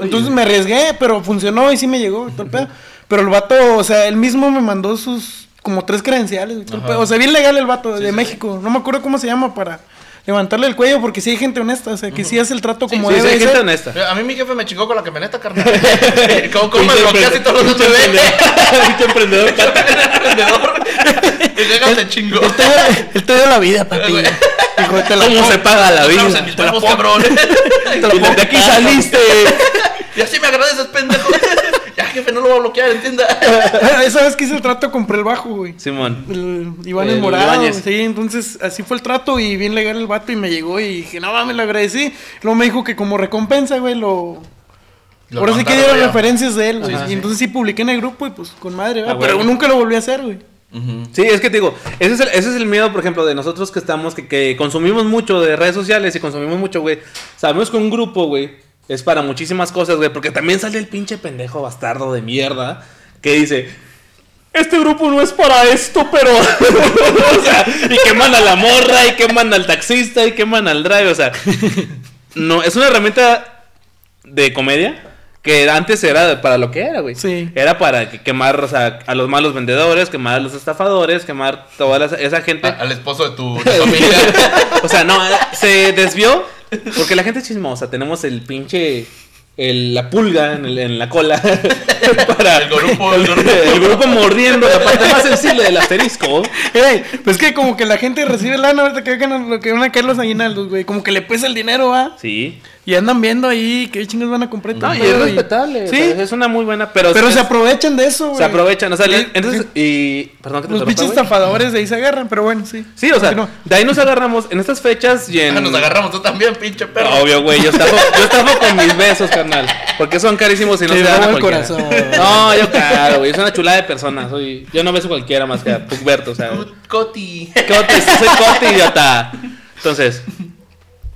Entonces me arriesgué, pero funcionó y sí me llegó. todo el pedo. Pero el vato, o sea, él mismo me mandó sus como tres credenciales. Ajá. O sea, bien legal el vato de sí, México. No me acuerdo cómo se llama para levantarle el cuello porque sí hay gente honesta. O sea, que sí hace el trato como Sí, sí, debe hay ser. gente honesta. A mí mi jefe me chingó con la camioneta, carnal. ¿Cómo, cómo me bloqueas y todos los Pinche bebés? emprendedor. Emprendedor. Y llega, te chingó. Él te, dio, te la vida, papi. Dijo, te la ¿Cómo se paga la vida? Mis huevos, cabrón. Y desde aquí saliste. Y así me agradeces, pendejo. Jefe, no lo voy a bloquear, entienda. Esa vez que hice el trato compré el bajo, güey. Simón. El Iván El el Morado, sí, entonces así fue el trato y bien legal el vato y me llegó y dije, no mames, lo agradecí. Luego me dijo que como recompensa, güey, lo... Lo Ahora sí que dieron referencias de él, güey. Sí, y entonces sí publiqué en el grupo y pues con madre. Ah, Pero nunca lo volví a hacer, güey. Sí, es que te digo, ese es el, ese es el miedo, por ejemplo, de nosotros que estamos, que, que consumimos mucho de redes sociales y consumimos mucho, güey. Sabemos que un grupo, güey, es para muchísimas cosas, güey, porque también sale el pinche pendejo bastardo de mierda que dice, este grupo no es para esto, pero... o sea, y queman a la morra, y queman al taxista, y queman al drive, o sea... No, es una herramienta de comedia que antes era para lo que era, güey. Sí. Era para que- quemar o sea, a los malos vendedores, quemar a los estafadores, quemar toda la- esa gente. A- Al esposo de tu, de amiga. o sea, no, se desvió porque la gente es chismosa. Tenemos el pinche. el- la pulga en, el- en la cola. para El grupo, el grupo. el grupo mordiendo la parte más sensible del asterisco. Ey, pues que como que la gente recibe lana ahorita que hagan lo que van a caer los aguinaldos, güey. Como que le pesa el dinero, ¿va? Sí. Y andan viendo ahí qué chingos van a comprar. y No, y es respetable. Sí, o sea, es una muy buena. Pero, pero es- se aprovechan de eso, güey. se aprovechan. O sea, Sí, entonces. Y. Perdón que te Los güey. estafadores de ahí se agarran, pero bueno, sí. Sí, o sea, Continúa. de ahí nos agarramos en estas fechas y en. Ah, Nos agarramos tú también, pinche perro. Obvio, güey, yo estafo, yo estafo con mis besos, carnal. Porque son carísimos y no se dan a el corazón. No, yo claro, güey, soy una chulada de persona. Soy, yo no beso a cualquiera más que a Pucberto, o sea. Coti. Cote, soy cote, idiota. Entonces,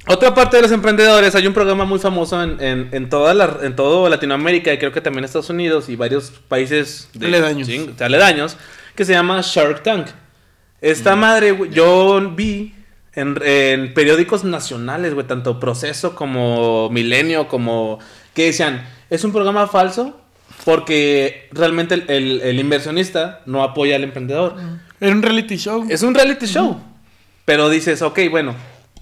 otra parte de los emprendedores, hay un programa muy famoso en, en, en toda la, en todo Latinoamérica y creo que también Estados Unidos y varios países de, Aledaños. sí, aledaños, que se llama Shark Tank. Esta madre, güey, yo vi en, en periódicos nacionales, güey, tanto Proceso como Milenio, como que decían, es un programa falso porque realmente el, el- el inversionista no apoya al emprendedor. Era un reality show. Es un reality show. Pero dices, ok, bueno,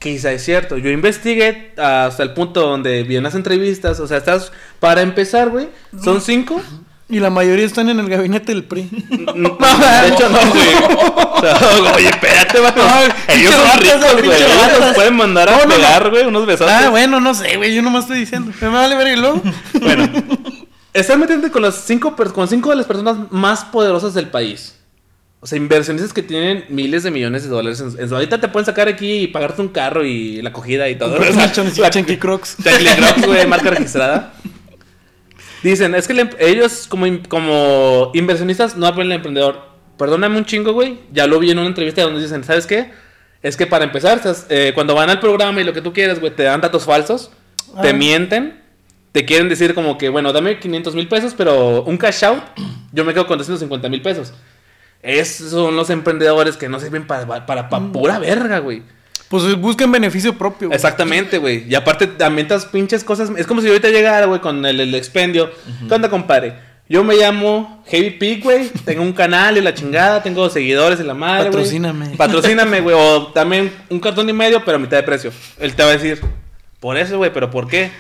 quizá es cierto. Yo investigué hasta el punto donde vi unas entrevistas. O sea, estás. Para empezar, güey, son cinco Y la mayoría están en el gabinete del PRI. De hecho, no, güey. O sea, oye, espérate, vato. No, Ellos son ricos, güey. Ellos nos pueden mandar a No, no, no. pegar, güey, unos besotes. Ah, bueno, no sé, güey. Yo nomás estoy diciendo. Me vale ver el luego. Bueno, están metiendo con las cinco, con cinco de las personas más poderosas del país. O sea, inversionistas que tienen miles de millones de dólares. En, en ahorita te pueden sacar aquí y pagarte un carro y la acogida y todo. Chunky Crocs. Crocs, güey, marca registrada. Dicen, es que el ellos como, como inversionistas no apoyan al emprendedor. Perdóname un chingo, güey. Ya lo vi en una entrevista donde dicen, ¿sabes qué? Es que para empezar, estás- eh, cuando van al programa y lo que tú quieres, güey, te dan datos falsos, te Ah. mienten, te quieren decir como que, bueno, dame 500 mil pesos, pero un cash out, yo me quedo con 250 mil pesos. Esos son los emprendedores que no sirven para, para, para pura verga, güey. Pues busquen beneficio propio. güey. Exactamente, güey. Y aparte, también estas pinches cosas. Es como si ahorita llegara, güey, con el, el expendio. ¿Qué onda, compadre? Yo me llamo Heavy Pig, güey. Tengo un canal y la chingada. Tengo seguidores y la madre, güey. Patrocíname. Patrocíname, güey. O también un cartón y medio, pero a mitad de precio. Él te va a decir, por eso, güey, pero ¿por qué?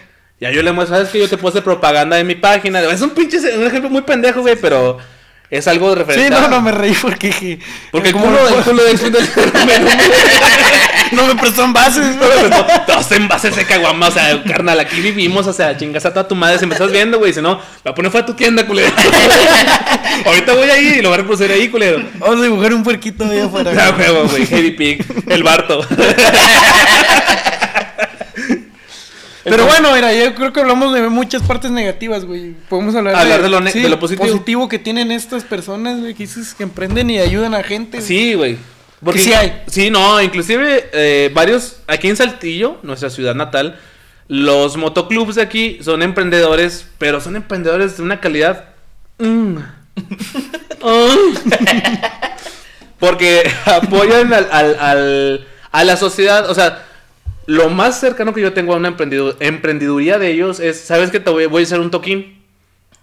Ya yo le muestro, ¿sabes que Yo te puedo hacer propaganda de mi página. Es un pinche, un ejemplo muy pendejo, güey, pero es algo de Sí, referente. no, no me reí porque dije. Porque el como culo, el culo de. No me prestó pero no, Todos en base de caguama, o sea, carnal, aquí vivimos, o sea, chingas a toda tu madre si me estás viendo, güey, si no, me voy a poner fue a tu tienda, culero. Ahorita voy ahí y lo voy a reproducir ahí, culero. Vamos a dibujar un puerquito ahí afuera. Ah, huevo, güey, Heavy Pig, el Barto. Pero bueno, mira, yo creo que hablamos de muchas partes negativas, güey. Podemos hablar, Hablar de lo ne- de lo positivo. que tienen estas personas, güey, que dices que emprenden y ayudan a gente. Sí, güey. Que sí hay. Sí, no, inclusive eh, varios, aquí en Saltillo, nuestra ciudad natal, los motoclubs de aquí son emprendedores, pero son emprendedores de una calidad... mm. Porque apoyan al, al- al- a la sociedad, o sea, lo más cercano que yo tengo a una emprendiduría de ellos es, ¿sabes qué? Te voy, voy a hacer un toquín.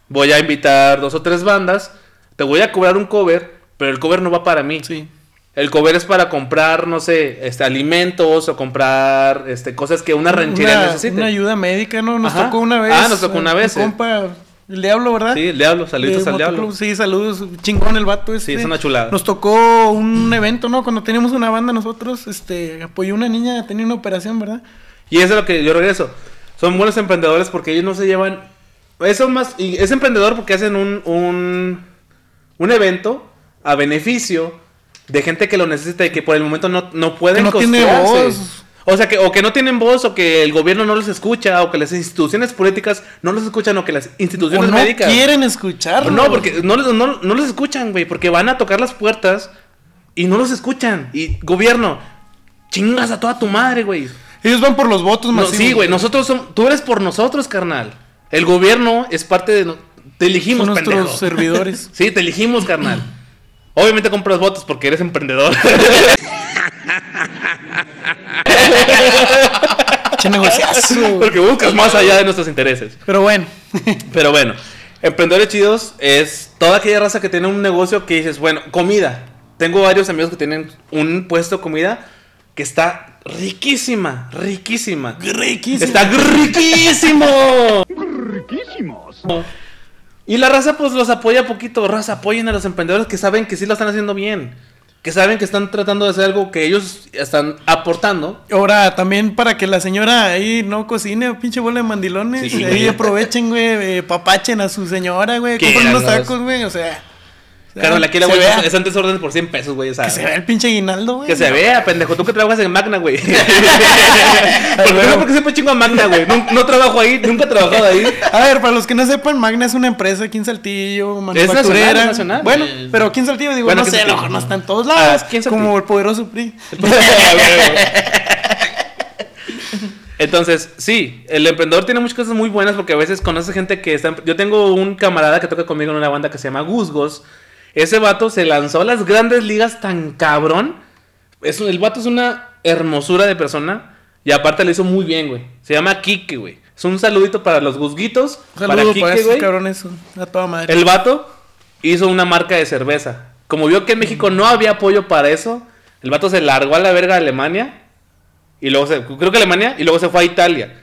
Voy a invitar dos o tres bandas, te voy a cobrar un cover, pero el cover no va para mí. Sí. El cover es para comprar, no sé, este, alimentos o comprar este, cosas que una ranchería Una, necesite. una ayuda médica, ¿no? Nos Ajá. tocó una vez. Ah, nos tocó una vez, un eh. compa, el diablo, ¿verdad? Sí, el diablo, saluditos De al diablo. motoclub, Sí, saludos, chingón el vato este. Sí, es una chulada. Nos tocó un evento, ¿no? Cuando teníamos una banda nosotros, este, apoyó una niña, tenía una operación, ¿verdad? Y eso es lo que yo regreso. Son buenos emprendedores porque ellos no se llevan. Eso más. Y es emprendedor porque hacen un, un, un evento a beneficio de gente que lo necesita y que por el momento no, no pueden Que no tiene costearse. voz. O sea, que, o que no tienen voz, o que el gobierno no los escucha, o que las instituciones políticas no los escuchan, o que las O instituciones no médicas. quieren escucharlo. No, porque no, no, no los escuchan, güey. Porque van a tocar las puertas y no los escuchan. Y gobierno, chingas a toda tu madre, güey. Ellos van por los votos No, masivos. sí, güey, nosotros somos, tú eres por nosotros, carnal. El gobierno es parte de, no- te elegimos, Son nuestros pendejo. servidores. Sí, te elegimos, carnal. Obviamente compras votos porque eres emprendedor. che negociazo. porque buscas más allá de nuestros intereses. Pero bueno. Pero bueno, emprendedores chidos es toda aquella raza que tiene un negocio que dices, bueno, comida. Tengo varios amigos que tienen un puesto de comida que está riquísima, riquísima. Riquísimo. Está riquísimo. Riquísimos. Y la raza pues los apoya poquito, raza, apoyen a los emprendedores que saben que sí lo están haciendo bien. Que saben que están tratando de hacer algo que ellos están aportando. Ahora, también para que la señora ahí no cocine, pinche bola de mandilones. Sí, ahí aprovechen, güey, eh, papachen a su señora, güey. Compren unos tacos, güey, o sea. Carnal, aquí la güey es antes órdenes por 100 pesos, güey. O sea, Que se vea el pinche guinaldo, güey. Que se vea, pendejo. Tú que trabajas en Magna, güey. no, porque siempre chingo a Magna, güey. No, no trabajo ahí, nunca he trabajado ahí. A ver, para los que no sepan, Magna es una empresa aquí en Saltillo, manufacturera. es nacional. Bueno, pero aquí en Saltillo, digo, Bueno, no sé, a lo mejor no está en todos lados. Ah, como el poderoso PRI. Entonces, sí, el emprendedor tiene muchas cosas muy buenas porque a veces conoce gente que está... Yo tengo un camarada que toca conmigo en una banda que se llama Gusgos. Ese vato se lanzó a las grandes ligas tan cabrón. Es, el vato es una hermosura de persona. Y aparte le hizo muy bien, güey. Se llama Kike, güey. Es un saludito para los Gusguitos. Un para Kike, para esos güey. cabrones, a toda madre. El vato hizo una marca de cerveza. Como vio que en México no había apoyo para eso, el vato se largó a la verga a Alemania. Y luego se, creo que Alemania, y luego se fue a Italia.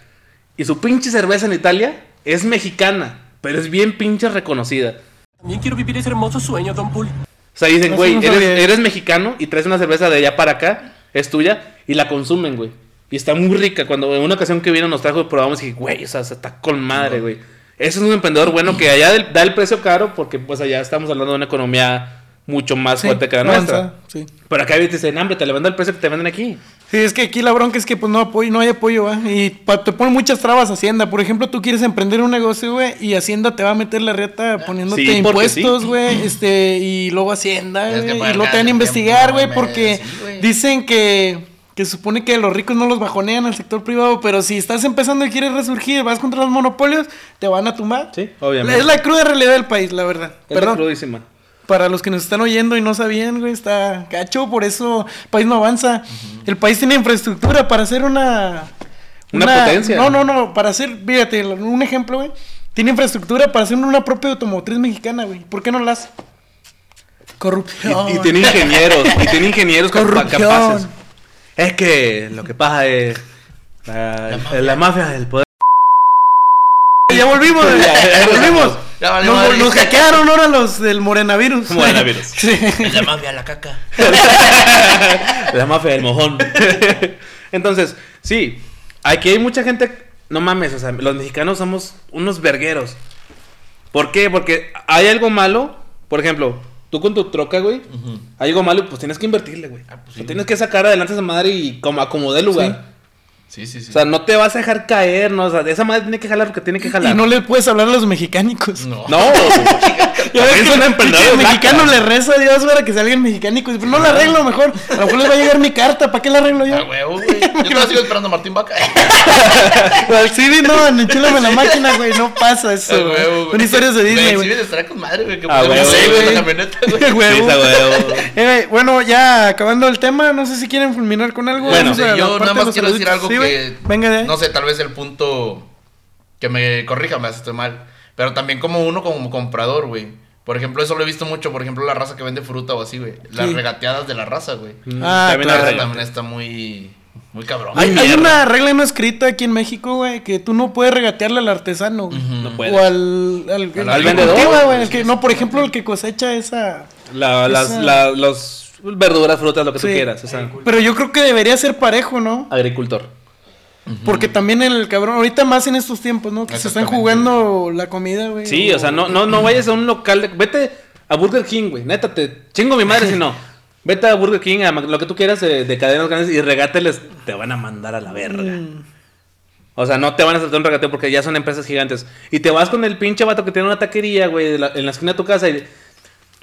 Y su pinche cerveza en Italia es mexicana, pero es bien pinche reconocida. También quiero vivir ese hermoso sueño, Don Pool. O sea, dicen, Eso güey, no eres, eres mexicano y traes una cerveza de allá para acá, es tuya, y la consumen, güey. Y está muy rica. Cuando en una ocasión que vino nos trajo, probamos y dije, güey, o sea, se está con madre, güey. Ese es un emprendedor bueno que allá del- da el precio caro porque pues allá estamos hablando de una economía mucho más Sí, fuerte que la nuestra. Sí. Pero acá te dicen, hambre, te le vendo el precio que te venden aquí. Sí, es que aquí la bronca es que pues no apoyo, no hay apoyo, ¿va? Y pa- te ponen muchas trabas Hacienda. Por ejemplo, tú quieres emprender un negocio, güey, y Hacienda te va a meter la reta poniéndote Sí, impuestos, sí. güey, este, y luego Hacienda, güey, y luego te van a investigar, güey, porque sí, dicen que, que supone que los ricos no los bajonean al sector privado, pero si estás empezando y quieres resurgir, vas contra los monopolios, te van a tumbar. Sí, obviamente. Es la cruda realidad del país, la verdad. Es la Perdón. crudísima. Para los que nos están oyendo y no sabían, güey, está gacho, por eso el país no avanza. El país tiene infraestructura para hacer una... Una potencia. No, no, no, para hacer, fíjate, un ejemplo, güey. Tiene infraestructura para hacer una propia automotriz mexicana, güey. ¿Por qué no la hace? Corrupción. Y, y tiene ingenieros, y tiene ingenieros Corrupción. capaces. Es que lo que pasa es la, la mafia del poder. Ya volvimos, ya volvimos. Ya valió Nos, madre. nos hackearon ahora los del morenavirus. Morenavirus. sí. La mafia, la caca. La mafia del mojón. Entonces, sí, aquí hay mucha gente. No mames, o sea, los mexicanos somos unos vergueros. ¿Por qué? Porque hay algo malo. Por ejemplo, tú con tu troca, güey. Hay algo malo, pues tienes que invertirle, güey. Ah, pues sí. tienes que sacar adelante esa madre y como acomodar el lugar. Sí, sí, sí. O sea, no te vas a dejar caer, ¿no? O sea, de esa madre tiene que jalar porque tiene que jalar. Y no le puedes hablar a los mexicánicos. no. No, Ya ves que el mexicano le reza a Dios para que salga el mexicánico. Pero no la arreglo mejor. A lo mejor les va a llegar mi carta. ¿Para qué la arreglo yo? A huevo, güey. Yo todavía sigo esperando a Martín Vaca. Al no, enchúlame la máquina, güey. No pasa eso. A güey. huevo, güey. Son historias de Disney, Sí, güey. me estará con madre, güey. Que A ponemos huevo, güey, güey. la camioneta, güey. Sí, Huevo. Eh, bueno, ya acabando el tema, no sé si quieren fulminar con algo. Bueno, Sí, yo nada más quiero decir algo Sí. Que. Venga de ahí. No sé, tal vez el punto. Que me corrija, me estoy mal. Pero también como uno como comprador, güey. Por ejemplo, eso lo he visto mucho. Por ejemplo, la raza que vende fruta o así, güey. Las Sí. regateadas de la raza, güey. Ah, También claro. Eso reglas. también está muy. Muy cabrón. Hay, una regla no escrita aquí en México, güey, que tú no puedes regatearle al artesano, güey. No puedes. O al, al, Al al que vendedor. cultiva, güey, el que- no, por ejemplo, el que cosecha esa... La- las, la- los verduras, frutas, lo que tú quieras. O sea, Pero yo creo que debería ser parejo, ¿no? agricultor. Porque también el cabrón, ahorita más en estos tiempos, ¿no? Que se están jugando la comida, güey. Sí, o sea, no, no, no vayas a un local. de- vete a Burger King, güey. Neta, te chingo mi madre si no. Vete a Burger King, a lo que tú quieras de, de cadenas grandes y regáteles. Te van a mandar a la verga. Mm. O sea, no te van a aceptar un regateo porque ya son empresas gigantes. Y te vas con el pinche vato que tiene una taquería, güey, en la esquina de tu casa. Y,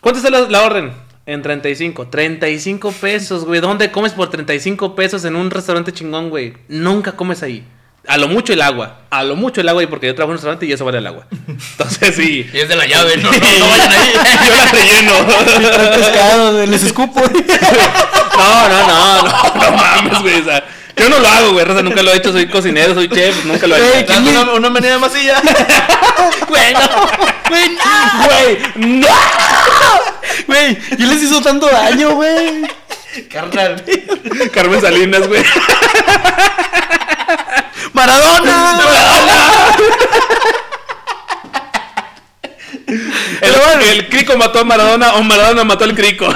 ¿Cuánto está la, la orden? En 35. 35 pesos, güey. ¿Dónde comes por 35 pesos en un restaurante chingón, güey? Nunca comes ahí. A lo mucho el agua. A lo mucho el agua, y porque yo trabajo en un restaurante y eso vale el agua. Entonces, sí. Y es de la llave, no, no, no vayan ahí. Yo la relleno. Pescado, les escupo. No, no, no, no, no mames, güey. O sea, yo no lo hago, güey. Raza, nunca lo he hecho. Soy cocinero, soy chef. Nunca lo he hecho. Una, una menea de masilla. Güey, no. Güey, no. Güey, no. Güey, ¿y les hizo tanto daño, güey? Carnal. Carmen Salinas, güey. ¡Maradona! El, el crico mató a Maradona o Maradona mató al crico.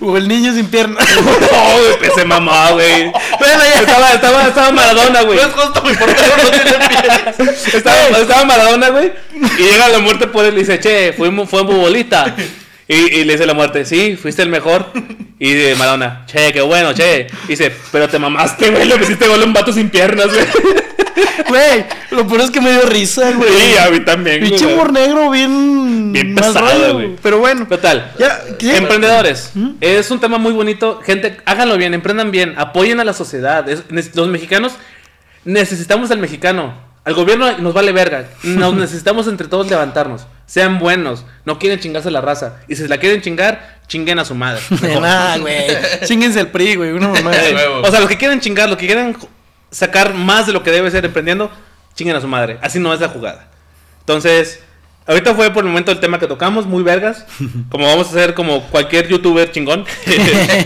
O el niño sin pierna. No, güey, pues se mamó, güey. Bueno, ya. Estaba, estaba, estaba Maradona, güey. No es justo, portero no tiene pies. Estaba, estaba Maradona, güey. Y llega la muerte por él y dice, che, fue, fue futbolista. Y, y le dice la muerte, sí, fuiste el mejor. Y dice Maradona, che, qué bueno, che. Y dice, pero te mamaste, güey, le metiste gol a un vato sin piernas, güey. Güey, lo peor es que me dio risa, güey. Sí, a mí también, güey. Pinche humor negro bien. Bien pesado, güey. Pero bueno. Total. Ya. Emprendedores. Es un tema muy bonito. Gente, háganlo bien, emprendan bien, apoyen a la sociedad. Es- los mexicanos necesitamos al mexicano. Al gobierno nos vale verga. Nos necesitamos entre todos levantarnos. Sean buenos. No quieren chingarse la raza. Y si se la quieren chingar, chinguen a su madre. De nada, güey. Chinguense el PRI, güey. Una mamá. O sea, los que quieren chingar, los que quieren sacar más de lo que debe ser emprendiendo, chinguen a su madre. Así no es la jugada. Entonces, ahorita fue por el momento el tema que tocamos, muy vergas. Como vamos a hacer como cualquier youtuber chingón,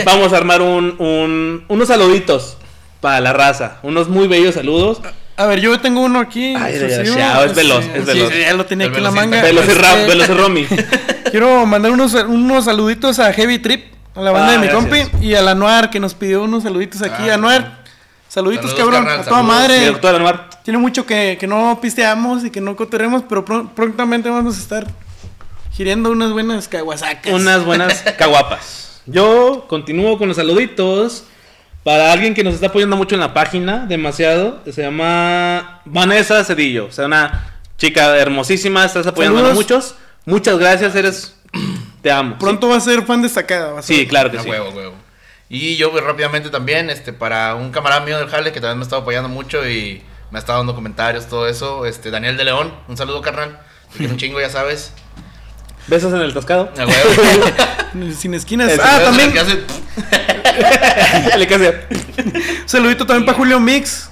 vamos a armar un, un- unos saluditos para la raza. Unos muy bellos saludos. A ver, yo tengo uno aquí. Ay, desgraciado, es veloz, es veloz. Sí, ya lo tenía El aquí en la manga. Veloz y Ra- Este, Veloz y Romy. Quiero mandar unos, unos saluditos a Heavy Trip, a la banda Ah, de mi gracias. compi, y a la Anuar que nos pidió unos saluditos aquí. Ah, Anuar, saluditos, Saludos, cabrón. carnal, a toda saludos. madre. Doctor Anuar. Tiene mucho que, que no pisteamos y que no cotorremos, pero pro- prontamente vamos a estar girando unas buenas caguasacas. Unas buenas caguapas. Yo continúo con los saluditos. Para alguien que nos está apoyando mucho en la página, demasiado, se llama Vanessa Cedillo. O sea, una chica hermosísima, estás apoyando a muchos. Muchas gracias, eres. Te amo. Pronto va a ser fan destacada. Sí, claro que A sí. huevo, huevo. Y yo pues, rápidamente también, este, para un camarada mío del Jale que también me ha estado apoyando mucho y me ha estado dando comentarios, todo eso, este, Daniel de León, un saludo carnal, te quiero un chingo, ya sabes. Besos en el huevo. Sin esquinas. Ah, también. hace- Le. Un saludito también para Julio Mix.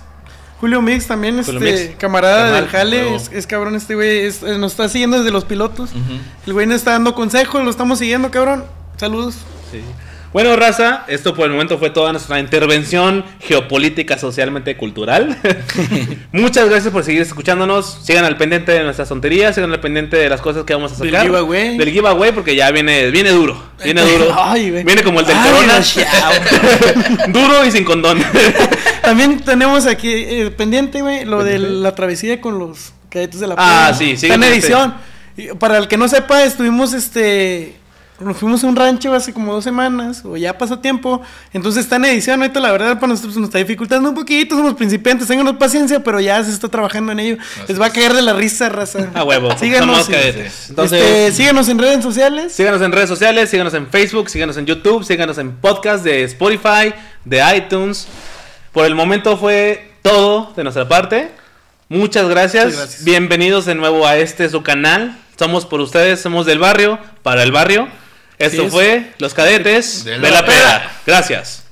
Julio Mix también, Julio este Mix. camarada del Jale, es, es cabrón este güey, es- nos está siguiendo desde los pilotos. El güey nos está dando consejos, lo estamos siguiendo, cabrón. Saludos. Sí. Bueno, raza, esto por el momento fue toda nuestra intervención geopolítica, socialmente cultural. Muchas gracias por seguir escuchándonos. Sigan al pendiente de nuestras tonterías, sigan al pendiente de las cosas que vamos a Del sacar. giveaway. Del giveaway, porque ya viene, viene duro. Viene duro. Ay, güey. viene como el del Ay, corona. no, duro y sin condón. También tenemos aquí eh, pendiente, güey, lo de la travesía con los cadetes de la Ah, sí, Está en edición. Para el que no sepa, estuvimos este. Nos fuimos a un rancho hace como dos semanas, o ya pasó tiempo. Entonces está en edición. Ahorita, la verdad, para nosotros nos está dificultando un poquito. Somos principiantes, ténganos paciencia, pero ya se está trabajando en ello. Les va a caer de la risa, raza. A huevo. Síganos. Y- cadetes. Entonces, este, síganos en redes sociales. síganos en redes sociales, síganos en Facebook, síganos en YouTube, síganos en podcast de Spotify, de iTunes. Por el momento fue todo de nuestra parte. Muchas gracias. Muchas gracias. Bienvenidos de nuevo a este su canal. Somos por ustedes, somos del barrio, para el barrio. Esto fue Los Cadetes de la, de peda. Gracias.